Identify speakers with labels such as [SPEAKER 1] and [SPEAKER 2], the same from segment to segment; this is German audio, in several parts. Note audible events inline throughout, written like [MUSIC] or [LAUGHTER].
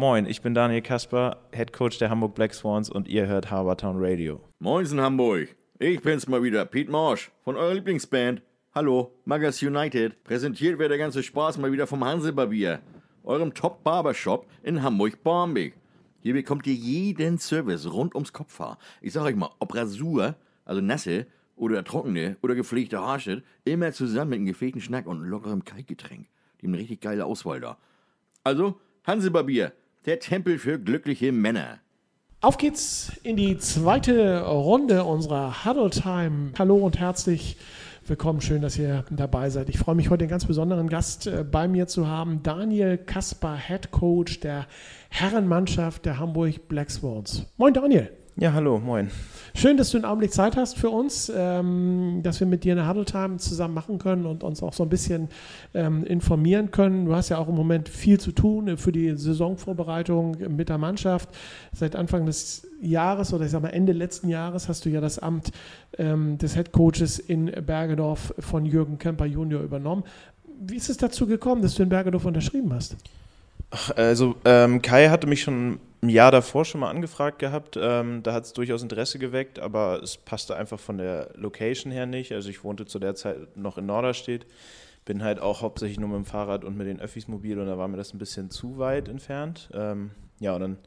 [SPEAKER 1] Moin, ich bin Daniel Kasper, Head Coach der Hamburg Black Swans und ihr hört Harbortown Radio.
[SPEAKER 2] Moinsen Hamburg, ich bin's mal wieder, Pete Marsch von eurer Lieblingsband. Hallo, Magas United. Präsentiert wird der ganze Spaß mal wieder vom Hansebarbier, eurem Top Barbershop in Hamburg-Barmbek. Hier bekommt ihr jeden Service rund ums Kopfhaar. Ich sag euch mal, ob Rasur, also nasse oder trockene oder gepflegte Haarschnitt, immer zusammen mit einem gepflegten Schnack und lockerem Kaltgetränk. Die haben eine richtig geile Auswahl da. Also, Hansebarbier, der Tempel für glückliche Männer.
[SPEAKER 3] Auf geht's in die zweite Runde unserer Huddle Time. Hallo und herzlich willkommen. Schön, dass ihr dabei seid. Ich freue mich heute einen ganz besonderen Gast äh, bei mir zu haben. Daniel Kasper, Head Coach der Herrenmannschaft der Hamburg Black Swans. Moin Daniel.
[SPEAKER 1] Ja, hallo, moin.
[SPEAKER 3] Schön, dass du einen Augenblick Zeit hast für uns, ähm, dass wir mit dir eine Huddle Time zusammen machen können und uns auch so ein bisschen ähm, informieren können. Du hast ja auch im Moment viel zu tun für die Saisonvorbereitung mit der Mannschaft. Seit Anfang des Jahres oder ich sag mal Ende letzten Jahres hast du ja das Amt ähm, des Head Coaches in Bergedorf von Jürgen Kemper Junior übernommen. Wie ist es dazu gekommen, dass du in Bergedorf unterschrieben hast?
[SPEAKER 1] Also ähm, Kai hatte mich schon ein Jahr davor schon mal angefragt gehabt. Ähm, da hat es durchaus Interesse geweckt, aber es passte einfach von der Location her nicht. Also ich wohnte zu der Zeit noch in Norderstedt, bin halt auch hauptsächlich nur mit dem Fahrrad und mit den Öffis mobil und da war mir das ein bisschen zu weit entfernt. Ähm, ja, und dann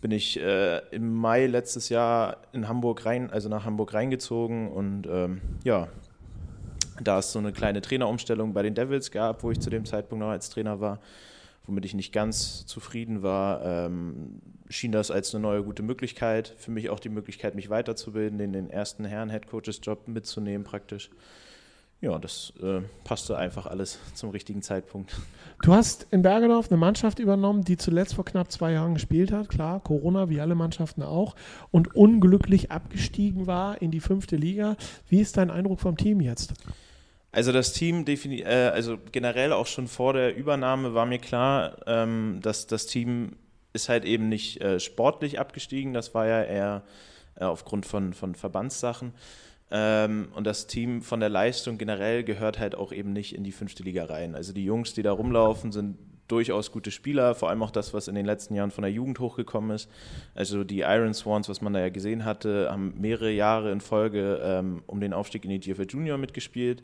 [SPEAKER 1] bin ich äh, im Mai letztes Jahr in Hamburg rein, also nach Hamburg reingezogen und ähm, ja, da es so eine kleine Trainerumstellung bei den Devils gab, wo ich zu dem Zeitpunkt noch als Trainer war, womit ich nicht ganz zufrieden war, ähm, schien das als eine neue gute Möglichkeit. Für mich auch die Möglichkeit, mich weiterzubilden, in den ersten Herren Headcoaches Job mitzunehmen praktisch. Ja, das äh, passte einfach alles [LAUGHS] zum richtigen Zeitpunkt.
[SPEAKER 3] Du hast in Bergedorf eine Mannschaft übernommen, die zuletzt vor knapp zwei Jahren gespielt hat. Klar, Corona, wie alle Mannschaften auch. Und unglücklich abgestiegen war in die fünfte Liga. Wie ist dein Eindruck vom Team jetzt?
[SPEAKER 1] Also das Team, äh, also generell auch schon vor der Übernahme war mir klar, ähm, dass das Team ist halt eben nicht äh, sportlich abgestiegen, das war ja eher äh, aufgrund von, von Verbandssachen. Ähm, und das Team von der Leistung generell gehört halt auch eben nicht in die fünfte Liga rein. Also die Jungs, die da rumlaufen, sind durchaus gute Spieler, vor allem auch das, was in den letzten Jahren von der Jugend hochgekommen ist. Also die Iron Swans, was man da ja gesehen hatte, haben mehrere Jahre in Folge ähm, um den Aufstieg in die GFL Junior mitgespielt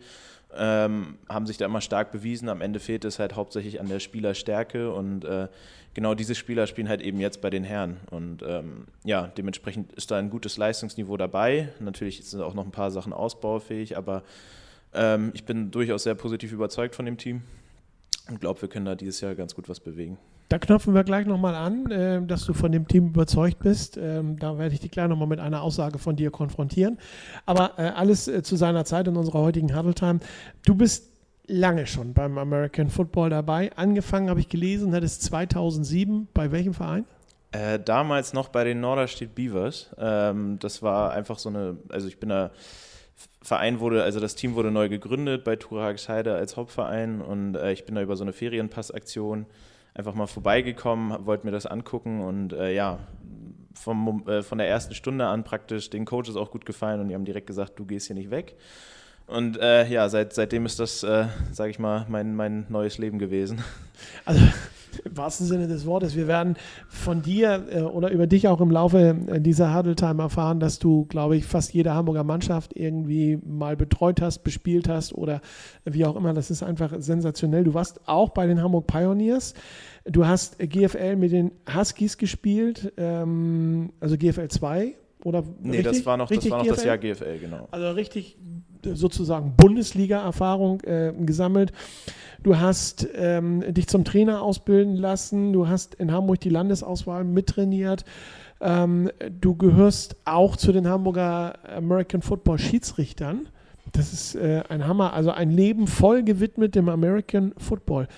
[SPEAKER 1] ähm, haben sich da immer stark bewiesen. Am Ende fehlt es halt hauptsächlich an der Spielerstärke und äh, genau diese Spieler spielen halt eben jetzt bei den Herren. Und ähm, ja, dementsprechend ist da ein gutes Leistungsniveau dabei. Natürlich sind auch noch ein paar Sachen ausbaufähig, aber ähm, ich bin durchaus sehr positiv überzeugt von dem Team und glaube, wir können da dieses Jahr ganz gut was bewegen.
[SPEAKER 3] Da knöpfen wir gleich nochmal an, äh, dass du von dem Team überzeugt bist. Ähm, da werde ich dich gleich nochmal mit einer Aussage von dir konfrontieren. Aber äh, alles äh, zu seiner Zeit in unserer heutigen Huddle Time. Du bist lange schon beim American Football dabei. Angefangen habe ich gelesen, hat es 2007. Bei welchem Verein?
[SPEAKER 1] Äh, damals noch bei den Norderstedt Beavers. Ähm, das war einfach so eine, also ich bin da Verein wurde, also das Team wurde neu gegründet bei Turagsheide als Hauptverein und äh, ich bin da über so eine Ferienpassaktion einfach mal vorbeigekommen, wollte mir das angucken und äh, ja, vom, äh, von der ersten Stunde an praktisch den Coaches auch gut gefallen und die haben direkt gesagt, du gehst hier nicht weg. Und äh, ja, seit, seitdem ist das, äh, sage ich mal, mein, mein neues Leben gewesen.
[SPEAKER 3] Also im wahrsten Sinne des Wortes. Wir werden von dir äh, oder über dich auch im Laufe äh, dieser Huddle Time erfahren, dass du, glaube ich, fast jede Hamburger Mannschaft irgendwie mal betreut hast, bespielt hast oder wie auch immer. Das ist einfach sensationell. Du warst auch bei den Hamburg Pioneers. Du hast GFL mit den Huskies gespielt, ähm, also GFL 2 oder
[SPEAKER 1] Nee, richtig? das war noch, das, war noch das Jahr GFL, genau.
[SPEAKER 3] Also richtig sozusagen Bundesliga-Erfahrung äh, gesammelt. Du hast ähm, dich zum Trainer ausbilden lassen. Du hast in Hamburg die Landesauswahl mittrainiert. Ähm, du gehörst auch zu den Hamburger American Football Schiedsrichtern. Das ist äh, ein Hammer. Also ein Leben voll gewidmet dem American Football.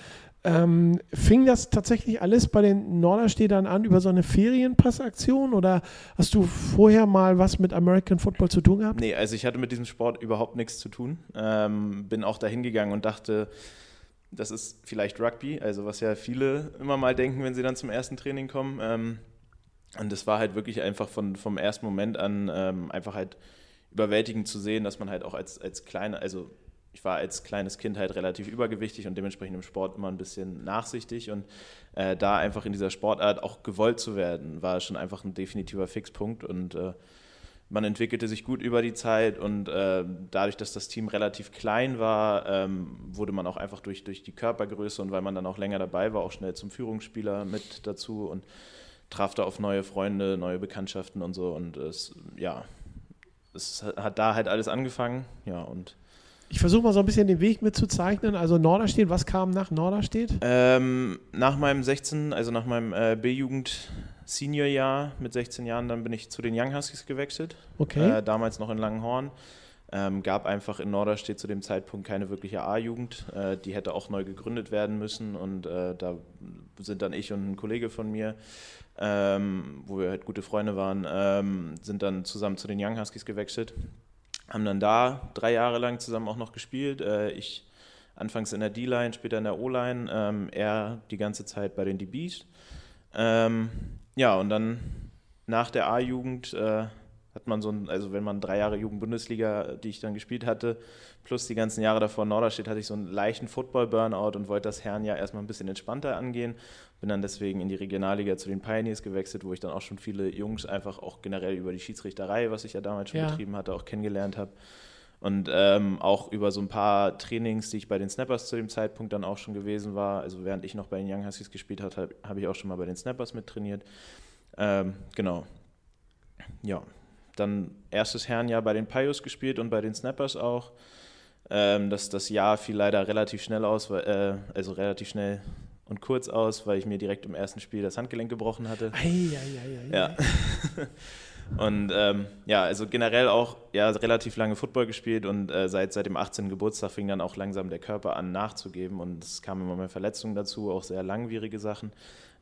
[SPEAKER 3] Ähm, fing das tatsächlich alles bei den Norderstädtern an über so eine Ferienpassaktion oder hast du vorher mal was mit American Football zu tun gehabt?
[SPEAKER 1] Nee, also ich hatte mit diesem Sport überhaupt nichts zu tun. Ähm, bin auch dahin gegangen und dachte, das ist vielleicht Rugby, also was ja viele immer mal denken, wenn sie dann zum ersten Training kommen. Ähm, und das war halt wirklich einfach von, vom ersten Moment an ähm, einfach halt überwältigend zu sehen, dass man halt auch als, als kleiner, also ich war als kleines Kind halt relativ übergewichtig und dementsprechend im Sport immer ein bisschen nachsichtig. Und äh, da einfach in dieser Sportart auch gewollt zu werden, war schon einfach ein definitiver Fixpunkt. Und äh, man entwickelte sich gut über die Zeit. Und äh, dadurch, dass das Team relativ klein war, ähm, wurde man auch einfach durch, durch die Körpergröße und weil man dann auch länger dabei war, auch schnell zum Führungsspieler mit dazu und traf da auf neue Freunde, neue Bekanntschaften und so. Und es, ja, es hat da halt alles angefangen, ja und
[SPEAKER 3] ich versuche mal so ein bisschen den Weg mitzuzeichnen. Also Norderstedt, was kam nach Norderstedt?
[SPEAKER 1] Ähm, nach meinem 16, also nach meinem äh, B-Jugend Senior-Jahr mit 16 Jahren, dann bin ich zu den Young Huskies gewechselt.
[SPEAKER 3] Okay.
[SPEAKER 1] Äh, damals noch in Langenhorn. Ähm, gab einfach in Norderstedt zu dem Zeitpunkt keine wirkliche A-Jugend. Äh, die hätte auch neu gegründet werden müssen und äh, da sind dann ich und ein Kollege von mir, ähm, wo wir halt gute Freunde waren, ähm, sind dann zusammen zu den Young Huskies gewechselt haben dann da drei Jahre lang zusammen auch noch gespielt. Äh, ich anfangs in der D-Line, später in der O-Line, ähm, er die ganze Zeit bei den DBs. Ähm, ja, und dann nach der A-Jugend äh, hat man so ein, also wenn man drei Jahre Jugend-Bundesliga, die ich dann gespielt hatte, plus die ganzen Jahre davor in Norderstedt, hatte ich so einen leichten Football-Burnout und wollte das Herrenjahr erstmal ein bisschen entspannter angehen. Bin dann deswegen in die Regionalliga zu den Pioneers gewechselt, wo ich dann auch schon viele Jungs einfach auch generell über die Schiedsrichterei, was ich ja damals schon ja. betrieben hatte, auch kennengelernt habe. Und ähm, auch über so ein paar Trainings, die ich bei den Snappers zu dem Zeitpunkt dann auch schon gewesen war. Also während ich noch bei den Young Huskies gespielt habe, habe hab ich auch schon mal bei den Snappers mittrainiert. Ähm, genau. Ja, dann erstes Herrenjahr bei den Pios gespielt und bei den Snappers auch. Ähm, das, das Jahr fiel leider relativ schnell aus, äh, also relativ schnell und kurz aus, weil ich mir direkt im ersten Spiel das Handgelenk gebrochen hatte.
[SPEAKER 3] Ei, ei, ei,
[SPEAKER 1] ja. [LAUGHS] und ähm, ja, also generell auch ja, relativ lange Football gespielt und äh, seit, seit dem 18. Geburtstag fing dann auch langsam der Körper an nachzugeben und es kamen immer mehr Verletzungen dazu, auch sehr langwierige Sachen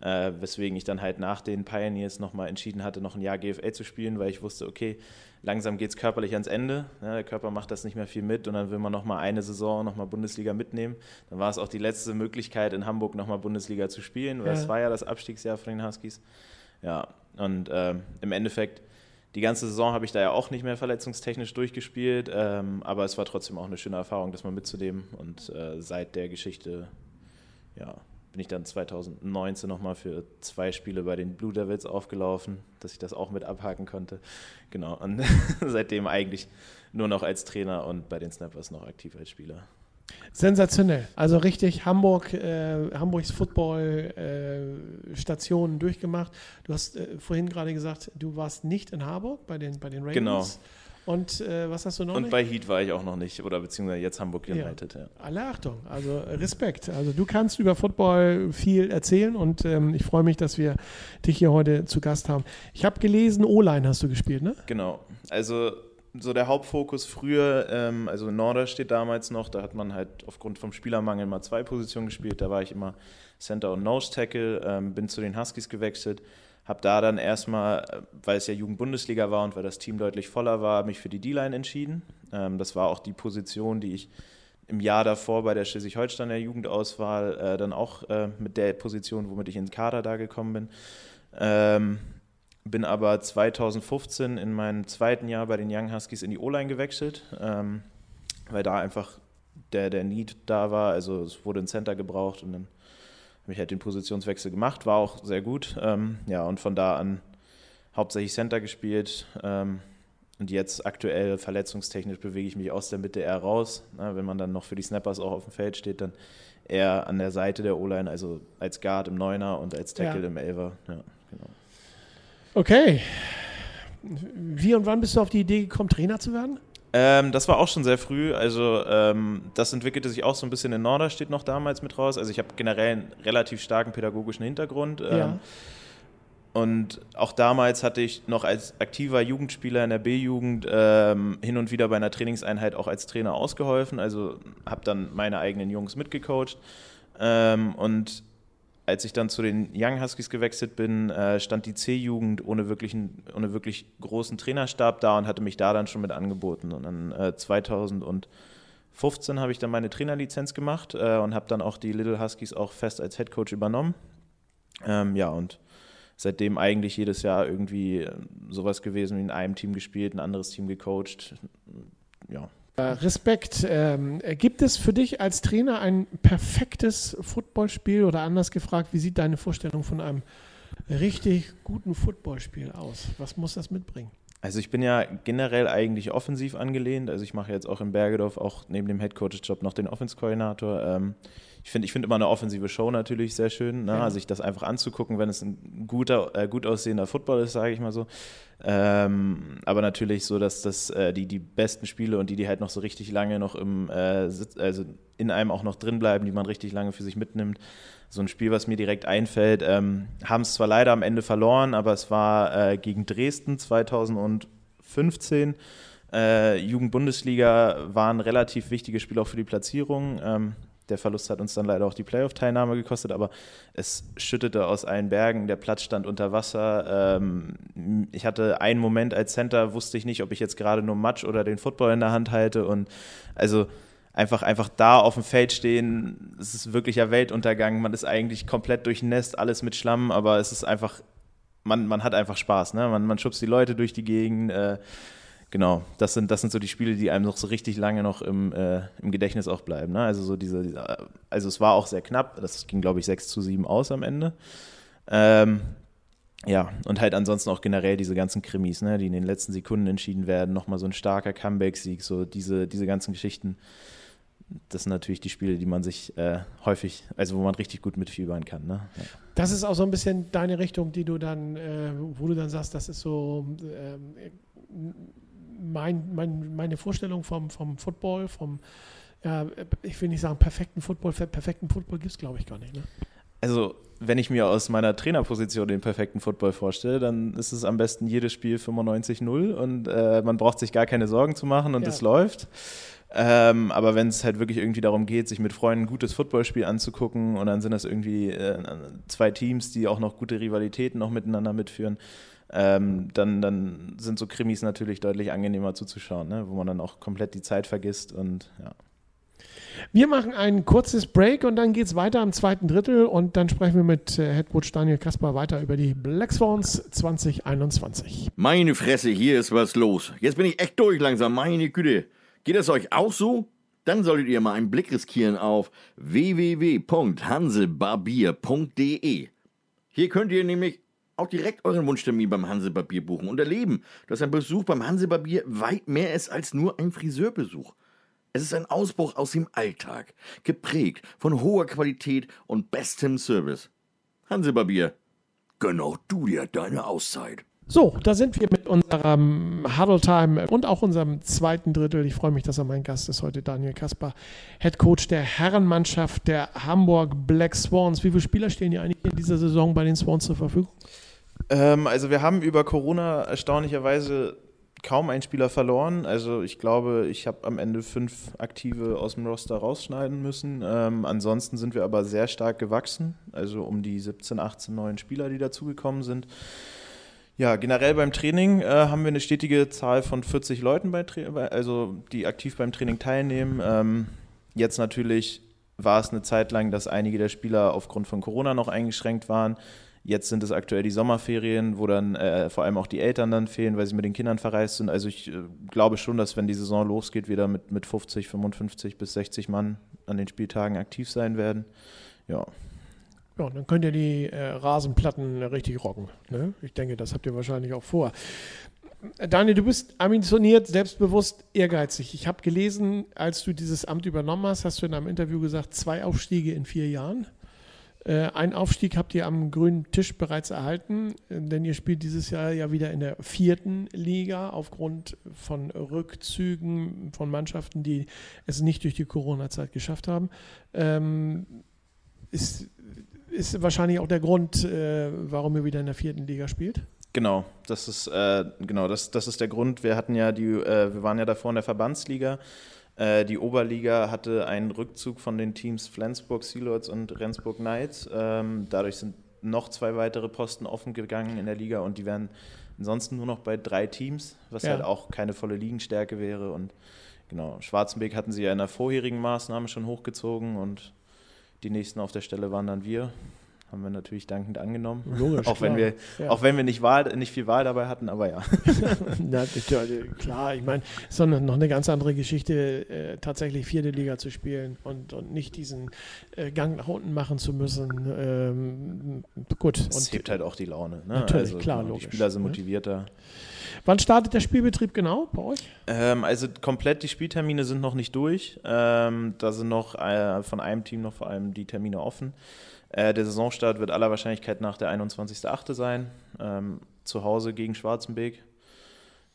[SPEAKER 1] äh, weswegen ich dann halt nach den Pioneers nochmal entschieden hatte, noch ein Jahr GFL zu spielen, weil ich wusste, okay, langsam geht es körperlich ans Ende. Ja, der Körper macht das nicht mehr viel mit und dann will man nochmal eine Saison nochmal Bundesliga mitnehmen. Dann war es auch die letzte Möglichkeit, in Hamburg nochmal Bundesliga zu spielen, weil ja. es war ja das Abstiegsjahr von den Huskies. Ja, und äh, im Endeffekt die ganze Saison habe ich da ja auch nicht mehr verletzungstechnisch durchgespielt, ähm, aber es war trotzdem auch eine schöne Erfahrung, das mal mitzunehmen. Und äh, seit der Geschichte, ja, bin ich dann 2019 nochmal für zwei Spiele bei den Blue Devils aufgelaufen, dass ich das auch mit abhaken konnte. Genau, und [LAUGHS] seitdem eigentlich nur noch als Trainer und bei den Snappers noch aktiv als Spieler.
[SPEAKER 3] Sensationell. Also richtig Hamburg, äh, Hamburgs Football-Stationen äh, durchgemacht. Du hast äh, vorhin gerade gesagt, du warst nicht in Harburg bei den, bei den Ravens.
[SPEAKER 1] Genau.
[SPEAKER 3] Und äh, was hast du noch?
[SPEAKER 1] Und
[SPEAKER 3] nicht?
[SPEAKER 1] bei Heat war ich auch noch nicht, oder beziehungsweise jetzt Hamburg United. Ja. Ja.
[SPEAKER 3] Alle Achtung, also Respekt. Also du kannst über Football viel erzählen und ähm, ich freue mich, dass wir dich hier heute zu Gast haben. Ich habe gelesen, O-Line hast du gespielt, ne?
[SPEAKER 1] Genau. Also so der Hauptfokus früher, ähm, also Norder steht damals noch, da hat man halt aufgrund vom Spielermangel mal zwei Positionen gespielt. Da war ich immer Center und Nose Tackle, ähm, bin zu den Huskies gewechselt habe da dann erstmal, äh, weil es ja Jugendbundesliga war und weil das Team deutlich voller war, mich für die D-Line entschieden. Ähm, das war auch die Position, die ich im Jahr davor bei der Schleswig-Holsteiner Jugendauswahl äh, dann auch äh, mit der Position, womit ich ins Kader da gekommen bin. Ähm, bin aber 2015 in meinem zweiten Jahr bei den Young Huskies in die O-Line gewechselt, ähm, weil da einfach der, der Need da war. Also es wurde ein Center gebraucht und dann habe ich halt den Positionswechsel gemacht, war auch sehr gut. Ähm, ja, und von da an hauptsächlich Center gespielt. Ähm, und jetzt aktuell verletzungstechnisch bewege ich mich aus der Mitte eher raus. Na, wenn man dann noch für die Snappers auch auf dem Feld steht, dann eher an der Seite der O-Line, also als Guard im Neuner und als Tackle ja. im Elver. Ja, genau.
[SPEAKER 3] Okay. Wie und wann bist du auf die Idee gekommen, Trainer zu werden?
[SPEAKER 1] Ähm, das war auch schon sehr früh. Also ähm, das entwickelte sich auch so ein bisschen in Norderstedt noch damals mit raus. Also ich habe generell einen relativ starken pädagogischen Hintergrund. Ähm, ja. Und auch damals hatte ich noch als aktiver Jugendspieler in der B-Jugend ähm, hin und wieder bei einer Trainingseinheit auch als Trainer ausgeholfen. Also habe dann meine eigenen Jungs mitgecoacht. Ähm, und als ich dann zu den Young Huskies gewechselt bin, äh, stand die C-Jugend ohne, ohne wirklich großen Trainerstab da und hatte mich da dann schon mit angeboten. Und dann äh, 2015 habe ich dann meine Trainerlizenz gemacht äh, und habe dann auch die Little Huskies auch fest als Head Coach übernommen. Ähm, ja, und seitdem eigentlich jedes Jahr irgendwie äh, sowas gewesen wie in einem Team gespielt, ein anderes Team gecoacht. Ja,
[SPEAKER 3] Respekt. Ähm, gibt es für dich als Trainer ein perfektes Footballspiel oder anders gefragt, wie sieht deine Vorstellung von einem richtig guten Footballspiel aus? Was muss das mitbringen?
[SPEAKER 1] Also ich bin ja generell eigentlich offensiv angelehnt. Also ich mache jetzt auch in Bergedorf auch neben dem Headcoach-Job noch den Offense-Koordinator. Ähm, ich finde ich find immer eine offensive Show natürlich sehr schön. Ne? Ja. Also sich das einfach anzugucken, wenn es ein guter, äh, gut aussehender Football ist, sage ich mal so. Ähm, aber natürlich so, dass das äh, die, die besten Spiele und die, die halt noch so richtig lange noch im äh, Sitz, also in einem auch noch drin bleiben, die man richtig lange für sich mitnimmt. So ein Spiel, was mir direkt einfällt, ähm, haben es zwar leider am Ende verloren, aber es war äh, gegen Dresden 2015. Äh, Jugendbundesliga war ein relativ wichtiges Spiel auch für die Platzierung. Ähm, der Verlust hat uns dann leider auch die Playoff-Teilnahme gekostet, aber es schüttete aus allen Bergen, der Platz stand unter Wasser. Ähm, ich hatte einen Moment als Center, wusste ich nicht, ob ich jetzt gerade nur Matsch oder den Football in der Hand halte. Und also einfach, einfach da auf dem Feld stehen, es ist wirklicher Weltuntergang. Man ist eigentlich komplett durchnässt, alles mit Schlamm, aber es ist einfach, man, man hat einfach Spaß. Ne? Man, man schubst die Leute durch die Gegend. Äh, genau, das sind, das sind so die Spiele, die einem noch so richtig lange noch im, äh, im Gedächtnis auch bleiben. Ne? Also so diese, also es war auch sehr knapp, das ging, glaube ich, 6 zu 7 aus am Ende. Ähm, ja, und halt ansonsten auch generell diese ganzen Krimis, ne, die in den letzten Sekunden entschieden werden, nochmal so ein starker Comeback-Sieg, so diese, diese ganzen Geschichten. Das sind natürlich die Spiele, die man sich äh, häufig, also wo man richtig gut mitfiebern kann. Ne? Ja.
[SPEAKER 3] Das ist auch so ein bisschen deine Richtung, die du dann, äh, wo du dann sagst, das ist so, äh, mein, mein, meine Vorstellung vom, vom Football, vom, ja, ich will nicht sagen perfekten Football, perfekten Football gibt es, glaube ich, gar nicht. Ne?
[SPEAKER 1] Also, wenn ich mir aus meiner Trainerposition den perfekten Football vorstelle, dann ist es am besten jedes Spiel 95-0 und äh, man braucht sich gar keine Sorgen zu machen und es läuft. Ähm, aber wenn es halt wirklich irgendwie darum geht, sich mit Freunden ein gutes Footballspiel anzugucken und dann sind das irgendwie äh, zwei Teams, die auch noch gute Rivalitäten noch miteinander mitführen, ähm, dann, dann sind so Krimis natürlich deutlich angenehmer zuzuschauen, ne? wo man dann auch komplett die Zeit vergisst und ja.
[SPEAKER 3] Wir machen ein kurzes Break und dann geht es weiter im zweiten Drittel und dann sprechen wir mit äh, Headcoach Daniel Kaspar weiter über die Black Swans 2021.
[SPEAKER 2] Meine Fresse, hier ist was los. Jetzt bin ich echt durch langsam, meine Güte. Geht es euch auch so? Dann solltet ihr mal einen Blick riskieren auf www.hansebarbier.de. Hier könnt ihr nämlich auch direkt euren Wunschtermin beim Hansebarbier buchen und erleben, dass ein Besuch beim Hansebarbier weit mehr ist als nur ein Friseurbesuch. Es ist ein Ausbruch aus dem Alltag, geprägt von hoher Qualität und bestem Service. Hansebarbier, gönn auch du dir deine Auszeit.
[SPEAKER 3] So, da sind wir mit unserem Huddle Time und auch unserem zweiten Drittel. Ich freue mich, dass er mein Gast ist heute, Daniel Kasper, Head Coach der Herrenmannschaft der Hamburg Black Swans. Wie viele Spieler stehen hier eigentlich in dieser Saison bei den Swans zur Verfügung?
[SPEAKER 1] Ähm, also wir haben über Corona erstaunlicherweise kaum einen Spieler verloren. Also ich glaube, ich habe am Ende fünf aktive aus dem Roster rausschneiden müssen. Ähm, ansonsten sind wir aber sehr stark gewachsen. Also um die 17, 18 neuen Spieler, die dazugekommen sind. Ja, generell beim Training äh, haben wir eine stetige Zahl von 40 Leuten, bei also die aktiv beim Training teilnehmen. Ähm, jetzt natürlich war es eine Zeit lang, dass einige der Spieler aufgrund von Corona noch eingeschränkt waren. Jetzt sind es aktuell die Sommerferien, wo dann äh, vor allem auch die Eltern dann fehlen, weil sie mit den Kindern verreist sind. Also ich äh, glaube schon, dass wenn die Saison losgeht, wir da mit, mit 50, 55 bis 60 Mann an den Spieltagen aktiv sein werden. Ja.
[SPEAKER 3] Ja, dann könnt ihr die äh, Rasenplatten richtig rocken. Ne? Ich denke, das habt ihr wahrscheinlich auch vor. Daniel, du bist ambitioniert, selbstbewusst, ehrgeizig. Ich habe gelesen, als du dieses Amt übernommen hast, hast du in einem Interview gesagt, zwei Aufstiege in vier Jahren. Äh, einen Aufstieg habt ihr am grünen Tisch bereits erhalten, denn ihr spielt dieses Jahr ja wieder in der vierten Liga aufgrund von Rückzügen von Mannschaften, die es nicht durch die Corona-Zeit geschafft haben. Ähm, ist, ist wahrscheinlich auch der Grund, äh, warum ihr wieder in der vierten Liga spielt.
[SPEAKER 1] Genau, das ist äh, genau das, das ist der Grund. Wir hatten ja die, äh, wir waren ja davor in der Verbandsliga äh, die Oberliga hatte einen Rückzug von den Teams Flensburg Sealords und Rendsburg Knights. Ähm, dadurch sind noch zwei weitere Posten offen gegangen in der Liga und die wären ansonsten nur noch bei drei Teams, was ja. halt auch keine volle Ligenstärke wäre. Und genau, Schwarzenberg hatten sie ja in der vorherigen Maßnahme schon hochgezogen und die nächsten auf der Stelle waren dann wir. Haben wir natürlich dankend angenommen.
[SPEAKER 3] Logisch,
[SPEAKER 1] auch, wenn
[SPEAKER 3] klar.
[SPEAKER 1] wir,
[SPEAKER 3] Ja.
[SPEAKER 1] auch wenn wir nicht, Wahl, nicht viel Wahl dabei hatten, aber ja. [LAUGHS]
[SPEAKER 3] Na, ja, klar, ich meine, es ist noch eine ganz andere Geschichte, äh, tatsächlich vierte Liga zu spielen und, und nicht diesen äh, Gang nach unten machen zu müssen. Ähm, gut,
[SPEAKER 1] Es
[SPEAKER 3] und
[SPEAKER 1] hebt halt auch die Laune. Ne?
[SPEAKER 3] Natürlich, klar,
[SPEAKER 1] genau,
[SPEAKER 3] logisch,
[SPEAKER 1] Die Spieler sind
[SPEAKER 3] ne?
[SPEAKER 1] motivierter.
[SPEAKER 3] wann startet der Spielbetrieb genau bei euch?
[SPEAKER 1] Ähm, also komplett die Spieltermine sind noch nicht durch. Ähm, da sind noch äh, von einem Team noch vor allem die Termine offen. Äh, der Saisonstart wird aller Wahrscheinlichkeit nach der 21.8. sein. Ähm, zu Hause gegen Schwarzenbeek.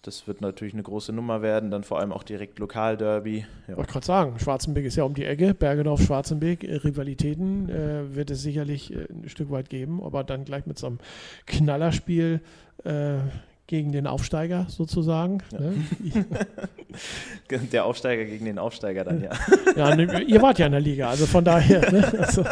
[SPEAKER 1] Das wird natürlich eine große Nummer werden. Dann vor allem auch direkt Lokalderby. Ja.
[SPEAKER 3] Wollte gerade sagen, Schwarzenbeek ist ja um die Ecke, Bergedorf, Schwarzenbeek, äh, Rivalitäten äh, wird es sicherlich äh, ein Stück weit geben, aber dann gleich mit so einem Knallerspiel äh, gegen den Aufsteiger sozusagen.
[SPEAKER 1] Ja.
[SPEAKER 3] Ne? [LAUGHS]
[SPEAKER 1] Der Aufsteiger gegen den Aufsteiger dann, ja.
[SPEAKER 3] Ja, ne, ihr wart ja in der Liga, also von daher. Ne? [LAUGHS] Also.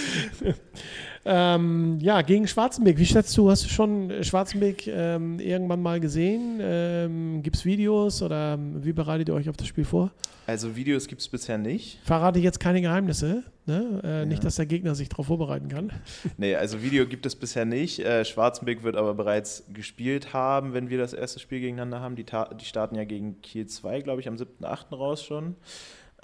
[SPEAKER 3] [LAUGHS] ähm, ja, gegen Schwarzenbeck. Wie schätzt du, hast du schon Schwarzenbeck ähm, irgendwann mal gesehen? Ähm, Gibt es Videos oder wie bereitet ihr euch auf das Spiel vor?
[SPEAKER 1] Also Videos gibt es bisher nicht.
[SPEAKER 3] Verrate jetzt keine Geheimnisse. Ne? Äh, Nicht,
[SPEAKER 1] Ja.
[SPEAKER 3] dass der Gegner sich darauf vorbereiten kann. [LAUGHS]
[SPEAKER 1] Nee, also Video gibt es bisher nicht. Äh, Schwarzenbeck wird aber bereits gespielt haben, wenn wir das erste Spiel gegeneinander haben. Die, die starten ja gegen Kiel 2, glaube ich, am 7.8. raus schon.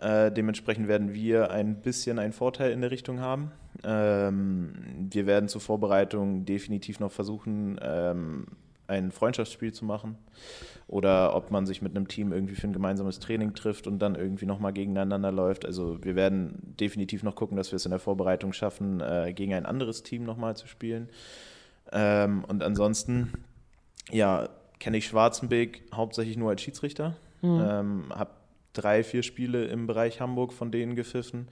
[SPEAKER 1] Äh, dementsprechend werden wir ein bisschen einen Vorteil in der Richtung haben. Ähm, wir werden zur Vorbereitung definitiv noch versuchen, ähm, ein Freundschaftsspiel zu machen. Oder ob man sich mit einem Team irgendwie für ein gemeinsames Training trifft und dann irgendwie nochmal gegeneinander läuft. Also wir werden definitiv noch gucken, dass wir es in der Vorbereitung schaffen, äh, gegen ein anderes Team nochmal zu spielen. Ähm, und ansonsten, ja, kenne ich Schwarzenbeek hauptsächlich nur als Schiedsrichter.
[SPEAKER 3] Mhm.
[SPEAKER 1] Ähm, habe drei, vier Spiele im Bereich Hamburg von denen gepfiffen.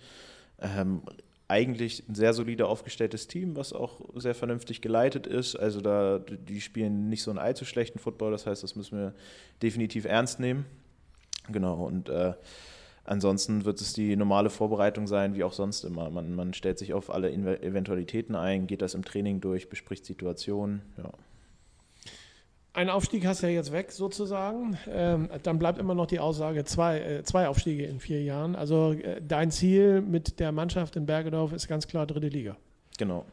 [SPEAKER 1] Ähm, eigentlich ein sehr solide aufgestelltes Team, was auch sehr vernünftig geleitet ist. Also da, die spielen nicht so einen allzu schlechten Football, das heißt, das müssen wir definitiv ernst nehmen. Genau, und äh, ansonsten wird es die normale Vorbereitung sein, wie auch sonst immer. Man, man stellt sich auf alle Eventualitäten ein, geht das im Training durch, bespricht Situationen. Ja.
[SPEAKER 3] Ein Aufstieg hast du ja jetzt weg sozusagen. Ähm, dann bleibt immer noch die Aussage, zwei, äh, zwei Aufstiege in vier Jahren. Also äh, dein Ziel mit der Mannschaft in Bergedorf ist ganz klar dritte Liga.
[SPEAKER 1] Genau.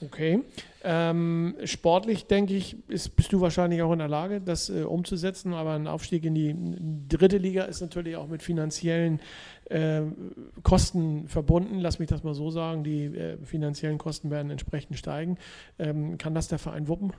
[SPEAKER 3] Okay. Ähm, sportlich, denke ich, ist, bist du wahrscheinlich auch in der Lage, das äh, umzusetzen, aber ein Aufstieg in die dritte Liga ist natürlich auch mit finanziellen äh, Kosten verbunden. Lass mich das mal so sagen. Die äh, finanziellen Kosten werden entsprechend steigen. Ähm, kann das der Verein wuppen?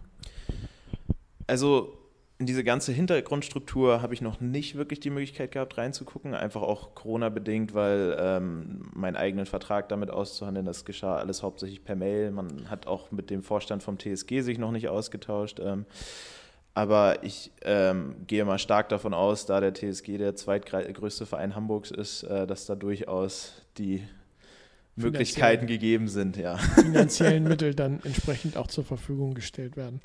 [SPEAKER 1] Also in diese ganze Hintergrundstruktur habe ich noch nicht wirklich die Möglichkeit gehabt, reinzugucken. Einfach auch Corona-bedingt, weil ähm, meinen eigenen Vertrag damit auszuhandeln, das geschah alles hauptsächlich per Mail. Man hat auch mit dem Vorstand vom TSG sich noch nicht ausgetauscht. Ähm, aber ich ähm, gehe mal stark davon aus, da der TSG der zweitgrößte Verein Hamburgs ist, äh, dass da durchaus die Möglichkeiten gegeben sind, ja. [LAUGHS]
[SPEAKER 3] finanziellen Mittel dann entsprechend auch zur Verfügung gestellt werden.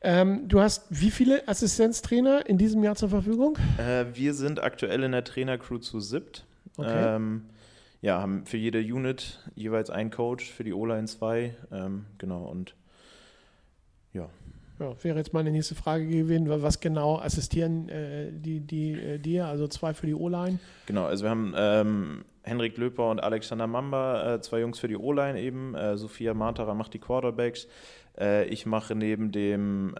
[SPEAKER 3] Ähm, du hast wie viele Assistenztrainer in diesem Jahr zur Verfügung?
[SPEAKER 1] Äh, wir sind aktuell in der Trainercrew zu siebt.
[SPEAKER 3] Okay.
[SPEAKER 1] Ähm, ja, haben für jede Unit jeweils einen Coach, für die O-Line zwei. Ähm, genau, und ja.
[SPEAKER 3] Ja, wäre jetzt meine nächste Frage gewesen, wa- was genau assistieren äh, die, die äh, dir? Also zwei für die O-Line.
[SPEAKER 1] Genau, also wir haben ähm, Henrik Löper und Alexander Mamba, äh, zwei Jungs für die O-Line eben. Äh, Sophia Martara macht die Quarterbacks. Äh, ich mache neben dem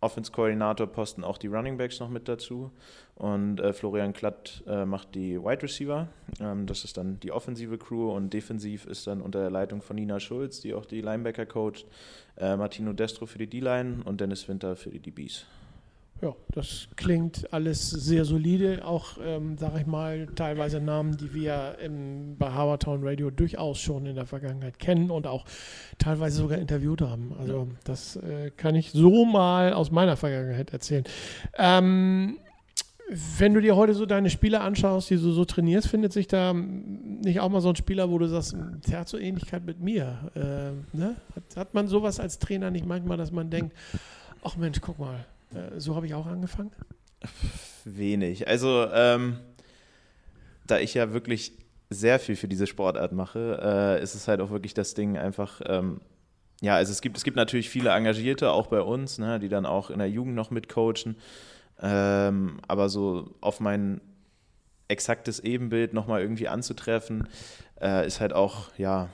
[SPEAKER 1] Offense-Koordinator-Posten auch die Running Backs noch mit dazu. Und äh, Florian Klatt äh, macht die Wide Receiver. Ähm, das ist dann die offensive Crew und defensiv ist dann unter der Leitung von Nina Schulz, die auch die Linebacker coacht, äh, Martino Destro für die D-Line und Dennis Winter für die DBs.
[SPEAKER 3] Ja, das klingt alles sehr solide. Auch, ähm, sage ich mal, teilweise Namen, die wir im, bei Habertown Radio durchaus schon in der Vergangenheit kennen und auch teilweise sogar interviewt haben. Also das äh, kann ich so mal aus meiner Vergangenheit erzählen. Ähm, wenn du dir heute so deine Spieler anschaust, die du so trainierst, findet sich da ähm, nicht auch mal so ein Spieler, wo du sagst, der hat so Ähnlichkeit mit mir? Äh, ne? hat, hat man sowas als Trainer nicht manchmal, dass man denkt, ach Mensch, guck mal, so habe ich auch angefangen?
[SPEAKER 1] Wenig. Also, ähm, da ich ja wirklich sehr viel für diese Sportart mache, äh, ist es halt auch wirklich das Ding einfach, ähm, ja, also es gibt, es gibt natürlich viele Engagierte, auch bei uns, ne, die dann auch in der Jugend noch mitcoachen. Ähm, aber so auf mein exaktes Ebenbild nochmal irgendwie anzutreffen, äh, ist halt auch, ja,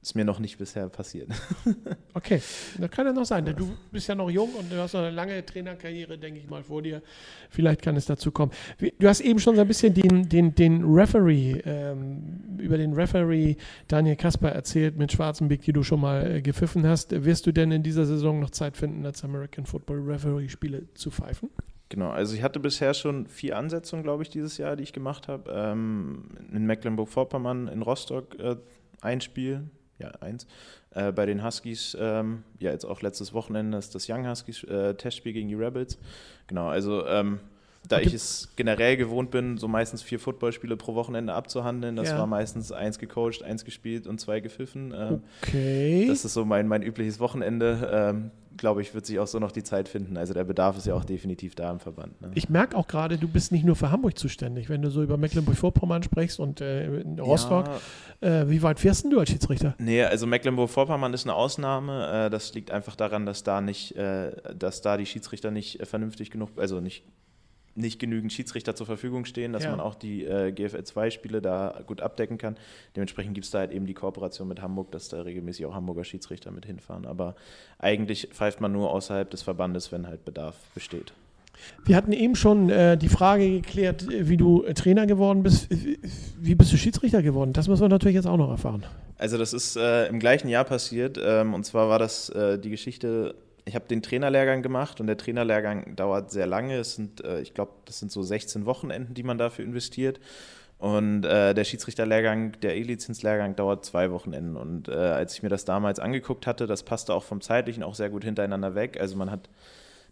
[SPEAKER 1] ist mir noch nicht bisher passiert. [LAUGHS]
[SPEAKER 3] okay, das kann ja noch sein. Du bist ja noch jung und du hast noch eine lange Trainerkarriere, denke ich mal, vor dir. Vielleicht kann es dazu kommen. Du hast eben schon so ein bisschen den, den, den Referee, ähm, über den Referee Daniel Kasper erzählt mit Schwarzenbeck, die du schon mal äh, gepfiffen hast. Wirst du denn in dieser Saison noch Zeit finden, als American Football Referee Spiele zu pfeifen?
[SPEAKER 1] Genau, also ich hatte bisher schon vier Ansetzungen, glaube ich, dieses Jahr, die ich gemacht habe. Ähm, in Mecklenburg-Vorpommern, in Rostock äh, ein Spiel, ja, eins. Äh, bei den Huskies, ähm, ja, jetzt auch letztes Wochenende ist das Young Huskies äh, Testspiel gegen die Rebels. Genau, also ähm, da ich es generell gewohnt bin, so meistens vier Footballspiele pro Wochenende abzuhandeln, das ja. war meistens eins gecoacht, eins gespielt und zwei gepfiffen. Ähm,
[SPEAKER 3] okay.
[SPEAKER 1] Das ist so mein, mein übliches Wochenende. Glaube ich, wird sich auch so noch die Zeit finden. Also der Bedarf ist ja auch definitiv da im Verband. Ne?
[SPEAKER 3] Ich merke auch gerade, du bist nicht nur für Hamburg zuständig, wenn du so über Mecklenburg-Vorpommern sprichst und äh, Rostock. Ja. Äh, wie weit fährst du als Schiedsrichter?
[SPEAKER 1] Nee, also Mecklenburg-Vorpommern ist eine Ausnahme. Äh, das liegt einfach daran, dass da nicht, äh, dass da die Schiedsrichter nicht äh, vernünftig genug, also nicht nicht genügend Schiedsrichter zur Verfügung stehen, dass ja. man auch die äh, GFL-2-Spiele da gut abdecken kann. Dementsprechend gibt es da halt eben die Kooperation mit Hamburg, dass da regelmäßig auch Hamburger Schiedsrichter mit hinfahren. Aber eigentlich pfeift man nur außerhalb des Verbandes, wenn halt Bedarf besteht.
[SPEAKER 3] Wir hatten eben schon äh, die Frage geklärt, wie du Trainer geworden bist. Wie bist du Schiedsrichter geworden? Das müssen wir natürlich jetzt auch noch erfahren.
[SPEAKER 1] Also das ist äh, im gleichen Jahr passiert. Ähm, und zwar war das äh, die Geschichte ich habe den Trainerlehrgang gemacht und der Trainerlehrgang dauert sehr lange. Es sind, äh, ich glaube, das sind so 16 Wochenenden, die man dafür investiert. Und äh, der Schiedsrichterlehrgang, der E-Lizenz-Lehrgang dauert zwei Wochenenden. Und äh, als ich mir das damals angeguckt hatte, das passte auch vom zeitlichen auch sehr gut hintereinander weg. Also man hat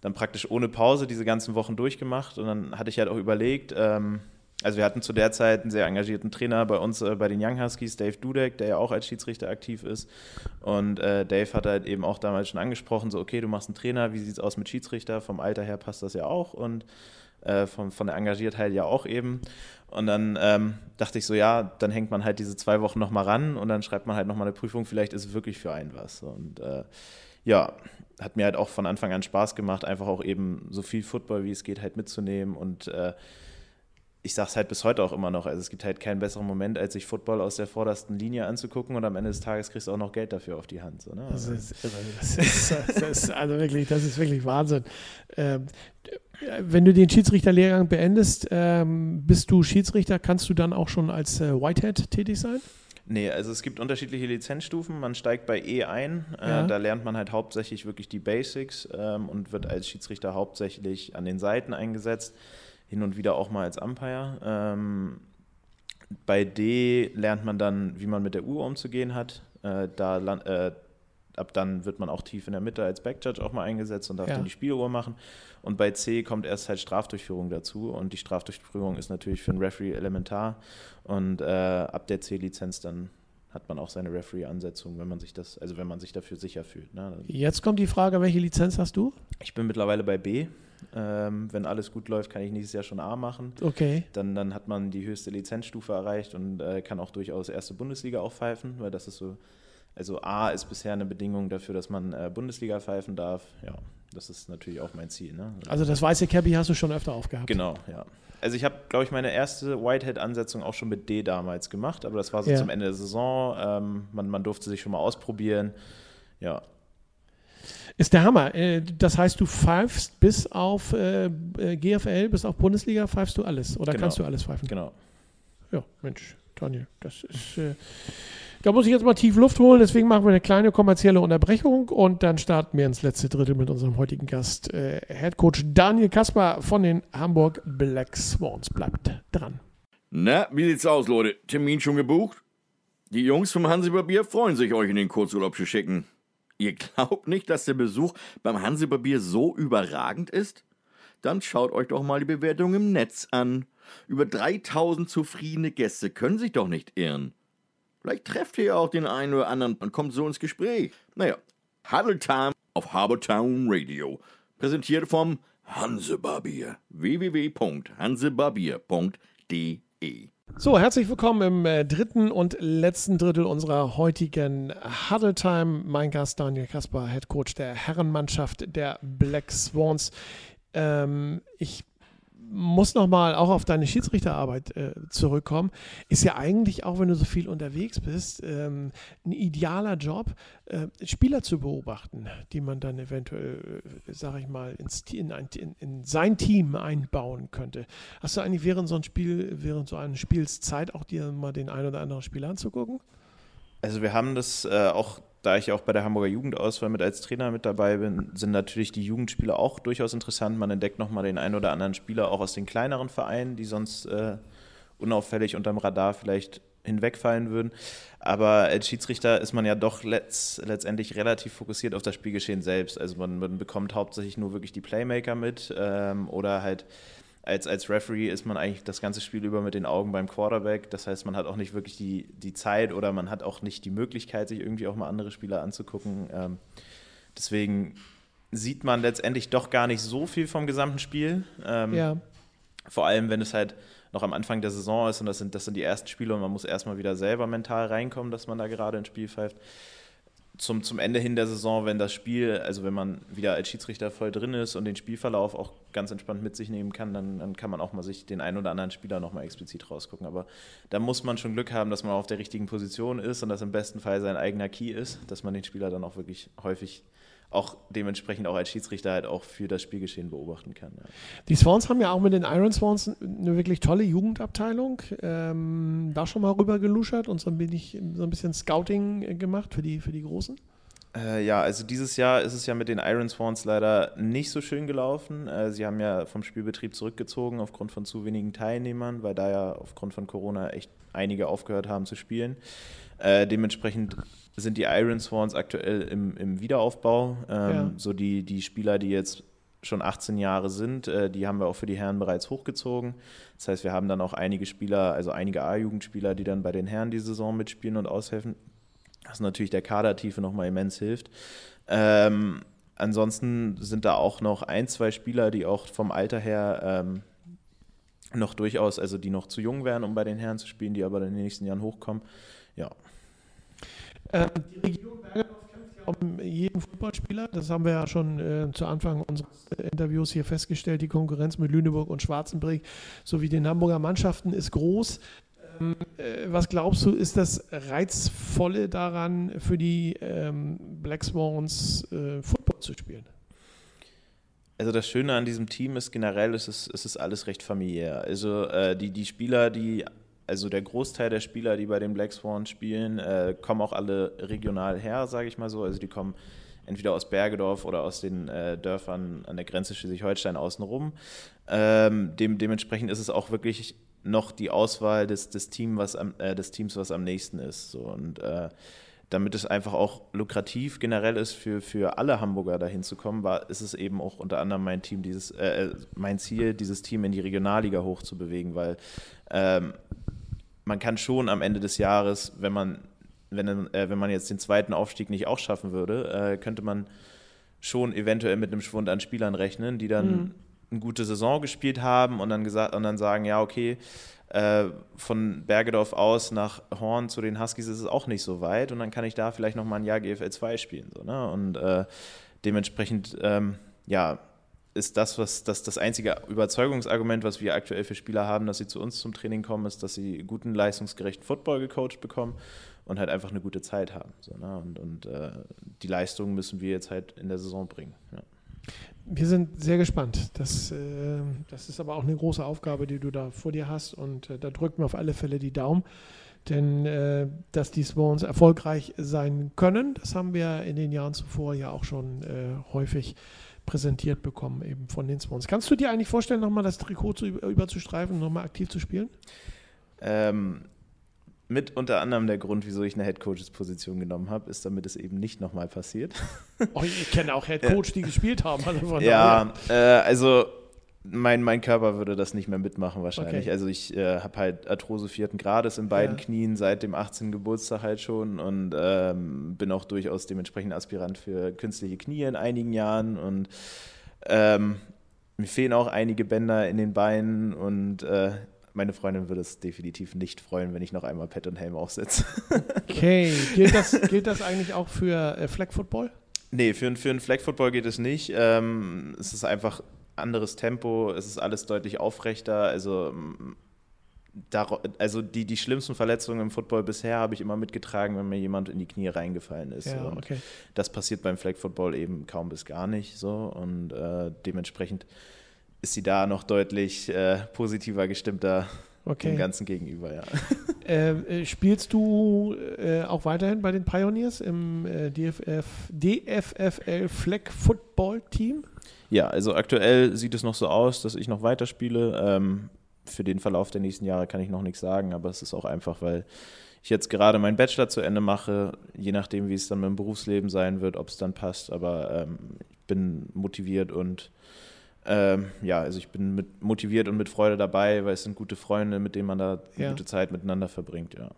[SPEAKER 1] dann praktisch ohne Pause diese ganzen Wochen durchgemacht. Und dann hatte ich halt auch überlegt, ähm, also wir hatten zu der Zeit einen sehr engagierten Trainer bei uns äh, bei den Young Huskies, Dave Dudek, der ja auch als Schiedsrichter aktiv ist. Und äh, Dave hat halt eben auch damals schon angesprochen, so okay, du machst einen Trainer, wie sieht es aus mit Schiedsrichter? Vom Alter her passt das ja auch und äh, von, von der Engagiertheit ja auch eben. Und dann ähm, dachte ich so, ja, dann hängt man halt diese zwei Wochen nochmal ran und dann schreibt man halt nochmal eine Prüfung, vielleicht ist es wirklich für einen was. Und äh, ja, hat mir halt auch von Anfang an Spaß gemacht, einfach auch eben so viel Football, wie es geht, halt mitzunehmen und äh, ich sage es halt bis heute auch immer noch, also es gibt halt keinen besseren Moment, als sich Football aus der vordersten Linie anzugucken und am Ende des Tages kriegst du auch noch Geld dafür auf die Hand. So, ne?
[SPEAKER 3] das, ist, das, ist, das, ist, also wirklich, das ist wirklich Wahnsinn. Ähm, wenn du den Schiedsrichterlehrgang beendest, ähm, bist du Schiedsrichter, kannst du dann auch schon als äh, Whitehead tätig sein?
[SPEAKER 1] Nee, also es gibt unterschiedliche Lizenzstufen. Man steigt bei E ein. Äh, ja. da lernt man halt hauptsächlich wirklich die Basics ähm, und wird als Schiedsrichter hauptsächlich an den Seiten eingesetzt hin und wieder auch mal als Umpire. Ähm, bei D lernt man dann, wie man mit der Uhr umzugehen hat. Äh, da, äh, ab dann wird man auch tief in der Mitte als Backjudge auch mal eingesetzt und darf ja. dann die Spieluhr machen. Und bei C kommt erst halt Strafdurchführung dazu. Und die Strafdurchführung ist natürlich für einen Referee elementar. Und äh, ab der C-Lizenz dann hat man auch seine Referee-Ansetzung, wenn man sich das, also wenn man sich dafür sicher fühlt. Ne?
[SPEAKER 3] Jetzt kommt die Frage, welche Lizenz hast du?
[SPEAKER 1] Ich bin mittlerweile bei B. Ähm, wenn alles gut läuft, kann ich nächstes Jahr schon A machen.
[SPEAKER 3] Okay.
[SPEAKER 1] Dann, dann hat man die höchste Lizenzstufe erreicht und äh, kann auch durchaus erste Bundesliga auch pfeifen, weil das ist so, also A ist bisher eine Bedingung dafür, dass man äh, Bundesliga pfeifen darf. Ja, das ist natürlich auch mein Ziel. Ne?
[SPEAKER 3] Also das weiße Cappy hast du schon öfter aufgehabt.
[SPEAKER 1] Genau, ja. Also ich habe, glaube ich, meine erste Whitehead-Ansetzung auch schon mit D damals gemacht, aber das war so ja. zum Ende der Saison. Ähm, man, man durfte sich schon mal ausprobieren. Ja,
[SPEAKER 3] ist der Hammer. Äh, das heißt, du pfeifst bis auf äh, äh GFL, bis auf Bundesliga, pfeifst du alles oder genau. kannst du alles pfeifen?
[SPEAKER 1] Genau.
[SPEAKER 3] Ja, Mensch, Daniel, das ist. Äh, da muss ich jetzt mal tief Luft holen, deswegen machen wir eine kleine kommerzielle Unterbrechung und dann starten wir ins letzte Drittel mit unserem heutigen Gast, äh, Head Coach Daniel Kasper von den Hamburg Black Swans. Bleibt dran.
[SPEAKER 2] Na, wie sieht's aus, Leute? Termin schon gebucht? Die Jungs vom Hansebarbier freuen sich, euch in den Kurzurlaub zu schicken. Ihr glaubt nicht, dass der Besuch beim Hansebarbier so überragend ist? Dann schaut euch doch mal die Bewertung im Netz an. Über 3000 zufriedene Gäste können sich doch nicht irren. Vielleicht trefft ihr auch den einen oder anderen und kommt so ins Gespräch. Naja, Huddle Time auf Harbortown Radio. Präsentiert vom Hansebarbier. www.hansebarbier.de
[SPEAKER 3] so, herzlich willkommen im äh, dritten und letzten Drittel unserer heutigen Huddle Time. Mein Gast Daniel Kasper, Head Coach der Herrenmannschaft der Black Swans. Ähm, ich muss nochmal auch auf deine Schiedsrichterarbeit äh, zurückkommen. Ist ja eigentlich auch, wenn du so viel unterwegs bist, ähm, ein idealer Job, äh, Spieler zu beobachten, die man dann eventuell, äh, sage ich mal, ins, in, ein, in, in, sein Team einbauen könnte. Hast du eigentlich während so ein Spiel, während so eines Spiels Zeit, auch dir mal den ein oder anderen Spieler anzugucken?
[SPEAKER 1] Also wir haben das äh, auch da ich auch bei der Hamburger Jugendauswahl mit als Trainer mit dabei bin, sind natürlich die Jugendspieler auch durchaus interessant. Man entdeckt nochmal den einen oder anderen Spieler auch aus den kleineren Vereinen, die sonst äh, unauffällig unterm Radar vielleicht hinwegfallen würden. Aber als Schiedsrichter ist man ja doch letzt, letztendlich relativ fokussiert auf das Spielgeschehen selbst. Also man, man bekommt hauptsächlich nur wirklich die Playmaker mit ähm, oder halt als, als Referee ist man eigentlich das ganze Spiel über mit den Augen beim Quarterback. Das heißt, man hat auch nicht wirklich die, die Zeit oder man hat auch nicht die Möglichkeit, sich irgendwie auch mal andere Spieler anzugucken. Ähm, deswegen sieht man letztendlich doch gar nicht so viel vom gesamten Spiel. Ähm, ja. Vor allem, wenn es halt noch am Anfang der Saison ist und das sind, das sind die ersten Spiele und man muss erstmal wieder selber mental reinkommen, dass man da gerade ins Spiel pfeift zum, zum Ende hin der Saison, wenn das Spiel, also wenn man wieder als Schiedsrichter voll drin ist und den Spielverlauf auch ganz entspannt mit sich nehmen kann, dann, dann kann man auch mal sich den einen oder anderen Spieler nochmal explizit rausgucken. Aber da muss man schon Glück haben, dass man auf der richtigen Position ist und dass im besten Fall sein eigener Key ist, dass man den Spieler dann auch wirklich häufig auch dementsprechend auch als Schiedsrichter halt auch für das Spielgeschehen beobachten kann. Ja.
[SPEAKER 3] Die Swans haben ja auch mit den Iron Swans eine wirklich tolle Jugendabteilung. Ähm, da schon mal rüber geluschert und so ein, bisschen, so ein bisschen Scouting gemacht für die, für die Großen?
[SPEAKER 1] Äh, ja, also dieses Jahr ist es ja mit den Iron Swans leider nicht so schön gelaufen. Äh, sie haben ja vom Spielbetrieb zurückgezogen aufgrund von zu wenigen Teilnehmern, weil da ja aufgrund von Corona echt einige aufgehört haben zu spielen. Äh, dementsprechend sind die Iron Swans aktuell im, im Wiederaufbau. Ähm, ja. So die, die Spieler, die jetzt schon 18 Jahre sind, äh, die haben wir auch für die Herren bereits hochgezogen. Das heißt, wir haben dann auch einige Spieler, also einige A-Jugendspieler, die dann bei den Herren die Saison mitspielen und aushelfen. Was natürlich der Kadertiefe nochmal immens hilft. Ähm, ansonsten sind da auch noch ein, zwei Spieler, die auch vom Alter her ähm, noch durchaus, also die noch zu jung wären, um bei den Herren zu spielen, die aber in den nächsten Jahren hochkommen. Ja.
[SPEAKER 3] Ähm, die Regierung Bergedorf kämpft ja um jeden Fußballspieler. Das haben wir ja schon äh, zu Anfang unseres Interviews hier festgestellt. Die Konkurrenz mit Lüneburg und Schwarzenberg sowie den Hamburger Mannschaften ist groß. Ähm, äh, was glaubst du, ist das Reizvolle daran, für die ähm, Black Swans äh, Football zu spielen?
[SPEAKER 1] Also das Schöne an diesem Team ist generell, es ist, es ist alles recht familiär. Also äh, die, die Spieler, die also der Großteil der Spieler, die bei den Black Swans spielen, äh, kommen auch alle regional her, sage ich mal so. Also die kommen entweder aus Bergedorf oder aus den äh, Dörfern an der Grenze Schleswig-Holstein außenrum. Ähm, dem, dementsprechend ist es auch wirklich noch die Auswahl des, des, Team, was am, äh, des Teams, was am nächsten ist. So. Und äh, damit es einfach auch lukrativ generell ist für, für alle Hamburger dahin zu kommen, war, ist es eben auch unter anderem mein Team, dieses, äh, äh mein Ziel, dieses Team in die Regionalliga hochzubewegen, weil ähm, man kann schon am Ende des Jahres, wenn man, wenn, äh, wenn man jetzt den zweiten Aufstieg nicht auch schaffen würde, äh, könnte man schon eventuell mit einem Schwund an Spielern rechnen, die dann mhm. eine gute Saison gespielt haben und dann gesagt und dann sagen, ja, okay, äh, von Bergedorf aus nach Horn zu den Huskies ist es auch nicht so weit und dann kann ich da vielleicht noch mal ein Jahr GFL 2 spielen. So, ne? Und äh, dementsprechend, ähm, ja, ist das, was das, das einzige Überzeugungsargument, was wir aktuell für Spieler haben, dass sie zu uns zum Training kommen, ist, dass sie guten, leistungsgerechten Football gecoacht bekommen und halt einfach eine gute Zeit haben. So, ne? Und, und äh, die Leistung müssen wir jetzt halt in der Saison bringen. Ja.
[SPEAKER 3] Wir sind sehr gespannt. Das, äh, das ist aber auch eine große Aufgabe, die du da vor dir hast und äh, da drücken wir auf alle Fälle die Daumen. Denn äh, dass die Swans erfolgreich sein können, das haben wir in den Jahren zuvor ja auch schon äh, häufig präsentiert bekommen, eben von den Swans. Kannst du dir eigentlich vorstellen, nochmal das Trikot zu, überzustreifen, nochmal aktiv zu spielen?
[SPEAKER 1] Ähm, mit unter anderem der Grund, wieso ich eine Headcoaches-Position genommen habe, ist, damit es eben nicht nochmal passiert.
[SPEAKER 3] Oh, ich kenne auch Headcoach, [LAUGHS] die gespielt haben.
[SPEAKER 1] Also ja, äh, also mein, mein Körper würde das nicht mehr mitmachen wahrscheinlich. Okay. Also ich äh, habe halt Arthrose vierten Grades in beiden ja. Knien seit dem 18. Geburtstag halt schon und ähm, bin auch durchaus dementsprechend Aspirant für künstliche Knie in einigen Jahren und ähm, mir fehlen auch einige Bänder in den Beinen und äh, meine Freundin würde es definitiv nicht freuen, wenn ich noch einmal Pet und Helm aufsetze. [LAUGHS]
[SPEAKER 3] okay, gilt das, gilt das eigentlich auch für äh, Flag Football?
[SPEAKER 1] Nee, für, für einen Flag Football geht es nicht. Ähm, es ist einfach anderes Tempo, es ist alles deutlich aufrechter. Also, also die, die schlimmsten Verletzungen im Football bisher habe ich immer mitgetragen, wenn mir jemand in die Knie reingefallen ist.
[SPEAKER 3] Ja, okay.
[SPEAKER 1] Das passiert beim Flag Football eben kaum bis gar nicht so und äh, dementsprechend ist sie da noch deutlich äh, positiver gestimmter
[SPEAKER 3] okay.
[SPEAKER 1] dem Ganzen gegenüber, ja. [LAUGHS]
[SPEAKER 3] Äh, spielst du äh, auch weiterhin bei den Pioneers im äh, DFF, DFFL Flag Football Team?
[SPEAKER 1] Ja, also aktuell sieht es noch so aus, dass ich noch weiterspiele. Ähm, für den Verlauf der nächsten Jahre kann ich noch nichts sagen, aber es ist auch einfach, weil ich jetzt gerade meinen Bachelor zu Ende mache, je nachdem, wie es dann mit dem Berufsleben sein wird, ob es dann passt. Aber ähm, ich bin motiviert und ähm, ja, also ich bin mit, motiviert und mit Freude dabei, weil es sind gute Freunde, mit denen man da ja. gute Zeit miteinander verbringt, ja.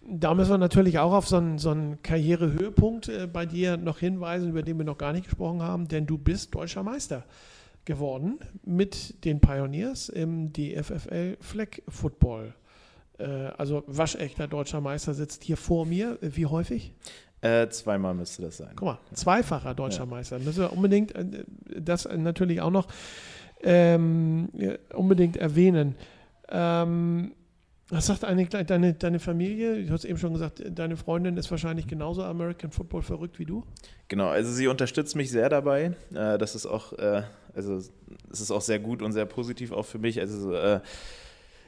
[SPEAKER 3] Da müssen wir natürlich auch auf so einen, so einen Karrierehöhepunkt äh, bei dir noch hinweisen, über den wir noch gar nicht gesprochen haben, denn du bist deutscher Meister geworden mit den Pioneers im DFFL Flag Football. Äh, also waschechter deutscher Meister sitzt hier vor mir. Wie häufig?
[SPEAKER 1] Äh, zweimal müsste das sein.
[SPEAKER 3] Guck mal, zweifacher deutscher ja. Meister. Müssen wir unbedingt äh, das natürlich auch noch ähm, unbedingt erwähnen. Ähm, was sagt eine, deine, deine Familie? Du hast eben schon gesagt, deine Freundin ist wahrscheinlich genauso American Football verrückt wie du.
[SPEAKER 1] Genau, also sie unterstützt mich sehr dabei. Äh, das ist auch, äh, also es ist auch sehr gut und sehr positiv auch für mich. Also äh,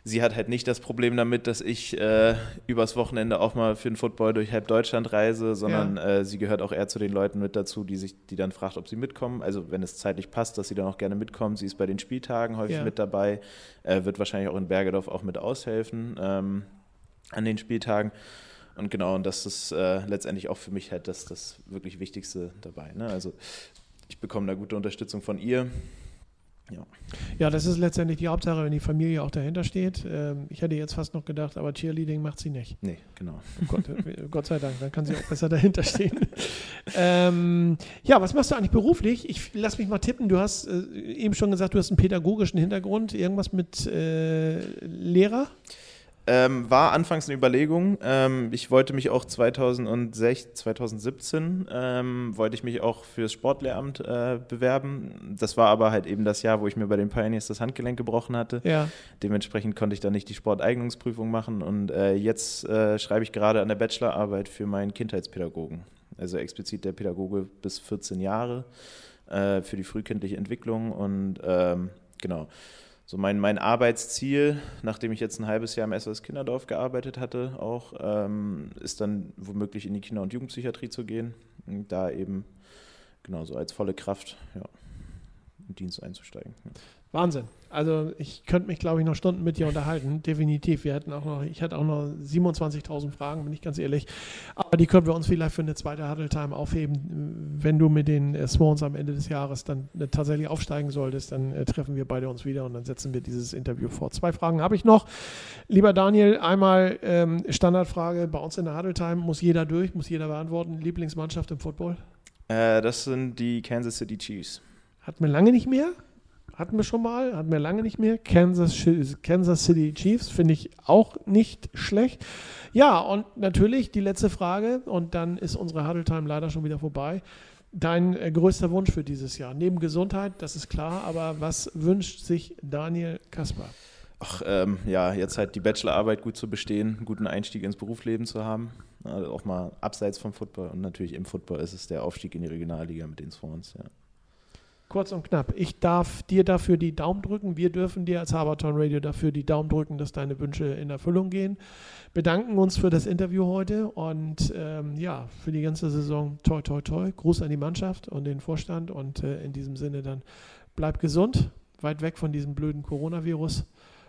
[SPEAKER 1] sie hat halt nicht das Problem damit, dass ich äh, übers Wochenende auch mal für den Football durch halb Deutschland reise, sondern ja. äh, sie gehört auch eher zu den Leuten mit dazu, die sich, die dann fragt, ob sie mitkommen. Also wenn es zeitlich passt, dass sie dann auch gerne mitkommt. Sie ist bei den Spieltagen häufig ja. mit dabei, äh, wird wahrscheinlich auch in Bergedorf auch mit aushelfen ähm, an den Spieltagen. Und genau, und das ist äh, letztendlich auch für mich halt das, das wirklich Wichtigste dabei. Ne? Also ich bekomme da gute Unterstützung von ihr.
[SPEAKER 3] Ja. ja, das ist letztendlich die Hauptsache, wenn die Familie auch dahinter steht. Ähm, ich hätte jetzt fast noch gedacht, aber Cheerleading macht sie nicht.
[SPEAKER 1] Nee, genau.
[SPEAKER 3] Oh Gott, äh, Gott, sei Dank, dann kann sie auch besser dahinter stehen. [LAUGHS] ähm, ja, was machst du eigentlich beruflich? Ich lass mich mal tippen. Du hast äh, eben schon gesagt, du hast einen pädagogischen Hintergrund. Irgendwas mit äh, Lehrer?
[SPEAKER 1] Ähm, war anfangs eine Überlegung. Ähm, ich wollte mich auch 2006, 2017 ähm, wollte ich mich auch fürs Sportlehramt äh, bewerben. Das war aber halt eben das Jahr, wo ich mir bei den Pioneers das Handgelenk gebrochen hatte.
[SPEAKER 3] Ja.
[SPEAKER 1] Dementsprechend konnte ich dann nicht die Sporteignungsprüfung machen und äh, jetzt äh, schreibe ich gerade an der Bachelorarbeit für meinen Kindheitspädagogen. Also explizit der Pädagoge bis 14 Jahre äh, für die frühkindliche Entwicklung und ähm, genau so mein, mein Arbeitsziel, nachdem ich jetzt ein halbes Jahr im SOS Kinderdorf gearbeitet hatte, auch, ähm, ist dann womöglich in die Kinder- und Jugendpsychiatrie zu gehen und da eben genauso als volle Kraft ja, in Dienst einzusteigen. Ja.
[SPEAKER 3] Wahnsinn. Also ich könnte mich, glaube ich, noch Stunden mit dir unterhalten. Definitiv. Wir hätten auch noch, ich hätte auch noch 27.000 Fragen, bin ich ganz ehrlich. Aber die können wir uns vielleicht für eine zweite Huddle Time aufheben. Wenn du mit den äh, Swans am Ende des Jahres dann äh, tatsächlich aufsteigen solltest, dann äh, treffen wir beide uns wieder und dann setzen wir dieses Interview fort. Zwei Fragen habe ich noch. Lieber Daniel, einmal ähm, Standardfrage. Bei uns in der Huddle Time muss jeder durch, muss jeder beantworten. Lieblingsmannschaft im Football?
[SPEAKER 1] Äh, das sind die Kansas City Chiefs.
[SPEAKER 3] Hat man lange nicht mehr? Hatten wir schon mal, hatten wir lange nicht mehr. Kansas, Kansas City Chiefs finde ich auch nicht schlecht. Ja, und natürlich die letzte Frage, und dann ist unsere Huddle Time leider schon wieder vorbei. Dein äh, größter Wunsch für dieses Jahr? Neben Gesundheit, das ist klar, aber was wünscht sich Daniel Kasper?
[SPEAKER 1] Ach, ähm, ja, jetzt halt die Bachelorarbeit gut zu bestehen, einen guten Einstieg ins Berufsleben zu haben. Also auch mal abseits vom Football und natürlich im Football ist es der Aufstieg in die Regionalliga mit den Swans, ja.
[SPEAKER 3] Kurz und knapp. Ich darf dir dafür die Daumen drücken. Wir dürfen dir als Haberton Radio dafür die Daumen drücken, dass deine Wünsche in Erfüllung gehen. Bedanken uns für das Interview heute und ähm, ja, für die ganze Saison toi, toi, toi. Gruß an die Mannschaft und den Vorstand und äh, in diesem Sinne dann bleib gesund, weit weg von diesem blöden Coronavirus.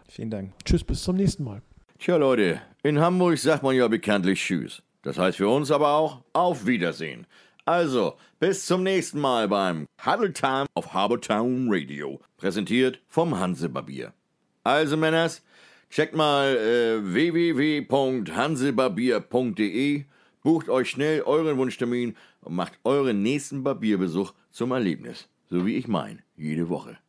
[SPEAKER 1] Vielen Dank.
[SPEAKER 3] Tschüss, bis zum nächsten Mal.
[SPEAKER 2] Tja, Leute, in Hamburg sagt man ja bekanntlich Tschüss. Das heißt für uns aber auch Auf Wiedersehen. Also, bis zum nächsten Mal beim Huddle Time auf Harbortown Radio, präsentiert vom Hansebarbier. Also, Männers, checkt mal äh, www.hansebarbier.de, bucht euch schnell euren Wunschtermin und macht euren nächsten Barbierbesuch zum Erlebnis. So wie ich mein, jede Woche.